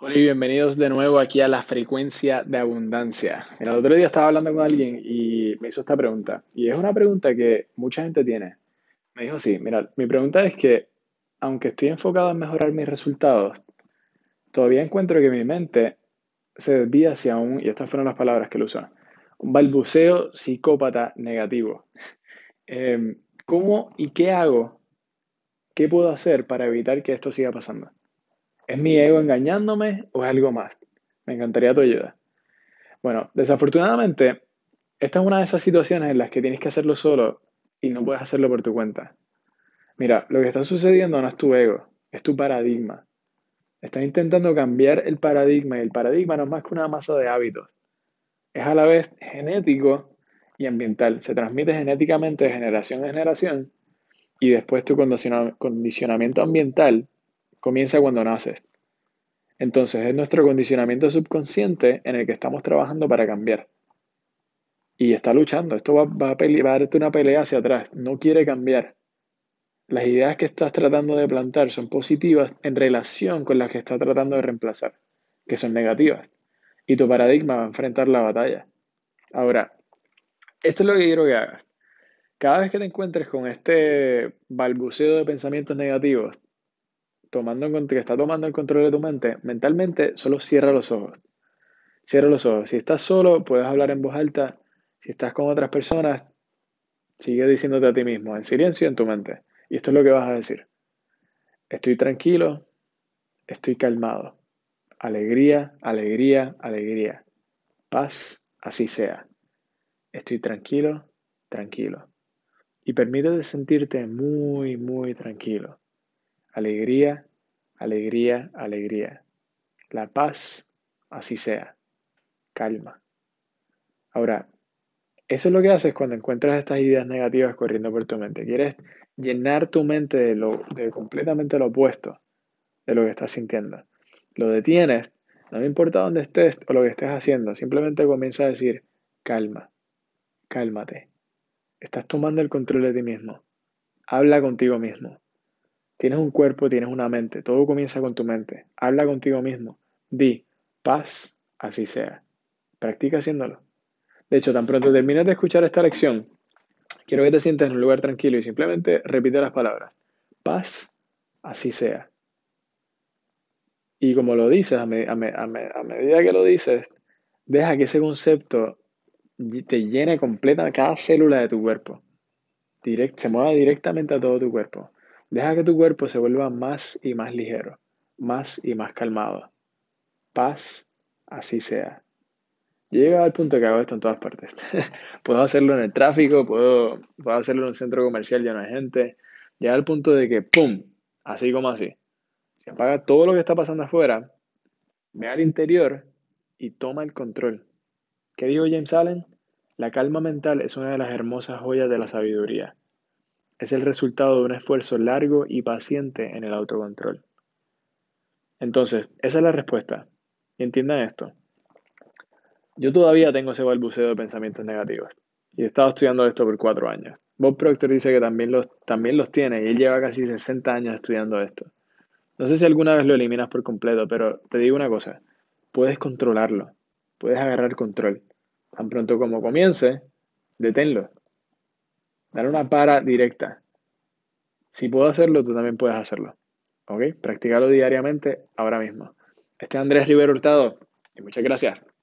Hola y bienvenidos de nuevo aquí a la frecuencia de abundancia. el otro día estaba hablando con alguien y me hizo esta pregunta. Y es una pregunta que mucha gente tiene. Me dijo así, mira, mi pregunta es que aunque estoy enfocado en mejorar mis resultados, todavía encuentro que mi mente se desvía hacia un, y estas fueron las palabras que él usó, un balbuceo psicópata negativo. Em, ¿Cómo y qué hago? ¿Qué puedo hacer para evitar que esto siga pasando? ¿Es mi ego engañándome o es algo más? Me encantaría tu ayuda. Bueno, desafortunadamente, esta es una de esas situaciones en las que tienes que hacerlo solo y no puedes hacerlo por tu cuenta. Mira, lo que está sucediendo no es tu ego, es tu paradigma. Estás intentando cambiar el paradigma y el paradigma no es más que una masa de hábitos. Es a la vez genético y ambiental. Se transmite genéticamente de generación en generación y después tu condicionamiento ambiental comienza cuando naces. Entonces es nuestro condicionamiento subconsciente en el que estamos trabajando para cambiar. Y está luchando. Esto va, a, darte una pelea hacia atrás. No quiere cambiar. Las ideas que estás tratando de plantar son positivas en relación con las que estás tratando de reemplazar, que son negativas. Y tu paradigma va a enfrentar la batalla. Ahora, esto es lo que quiero que hagas. Cada vez que te encuentres con este balbuceo de pensamientos negativos, tomando que está tomando el control de tu mente, mentalmente solo cierra los ojos. Cierra los ojos. Si estás solo, puedes hablar en voz alta. Si estás con otras personas, sigue diciéndote a ti mismo, en silencio en tu mente. Y esto es lo que vas a decir. Estoy tranquilo, estoy calmado. Alegría, alegría, alegría. Paz, así sea. Estoy tranquilo, tranquilo. Y permítete sentirte muy, muy tranquilo. Alegría, alegría, alegría. La paz, así sea. Calma. Ahora, eso es lo que haces cuando encuentras estas ideas negativas corriendo por tu mente. Quieres llenar tu mente de, lo, de completamente lo opuesto de lo que estás sintiendo. Lo detienes, no me importa dónde estés o lo que estés haciendo, simplemente comienza a decir, calma, cálmate. Estás tomando el control de ti mismo. Habla contigo mismo. Tienes un cuerpo, tienes una mente. Todo comienza con tu mente. Habla contigo mismo. Di, paz, así sea. Practica haciéndolo. De hecho, tan pronto termines de escuchar esta lección, quiero que te sientes en un lugar tranquilo y simplemente repite las palabras. Paz, así sea. Y como lo dices, a, medida que lo dices, deja que ese concepto te llene completa cada célula de tu cuerpo. se mueva directamente a todo tu cuerpo. Deja que tu cuerpo se vuelva más y más ligero, más y más calmado. Paz, así sea. Llega al punto que hago esto en todas partes. puedo hacerlo en el tráfico, puedo, puedo hacerlo en un centro comercial lleno de gente. Llega al punto de que, ¡pum! Así como así. Se apaga todo lo que está pasando afuera, ve al interior y toma el control. ¿Qué dijo James Allen? La calma mental es una de las hermosas joyas de la sabiduría es el resultado de un esfuerzo largo y paciente en el autocontrol. Entonces, esa es la respuesta. entiendan esto. Yo todavía tengo ese balbuceo de pensamientos negativos y he estado estudiando esto por cuatro años. Bob Proctor dice que también los, también los tiene y él lleva casi 60 años estudiando esto. No sé si alguna vez lo eliminas por completo, pero te digo una cosa, puedes controlarlo, puedes agarrar control. Tan pronto como comience, deténlo. Dar una para directa. Si puedo hacerlo, tú también puedes hacerlo. ¿Ok? Practícalo diariamente ahora mismo. Este es Andrés Rivero Hurtado y muchas gracias.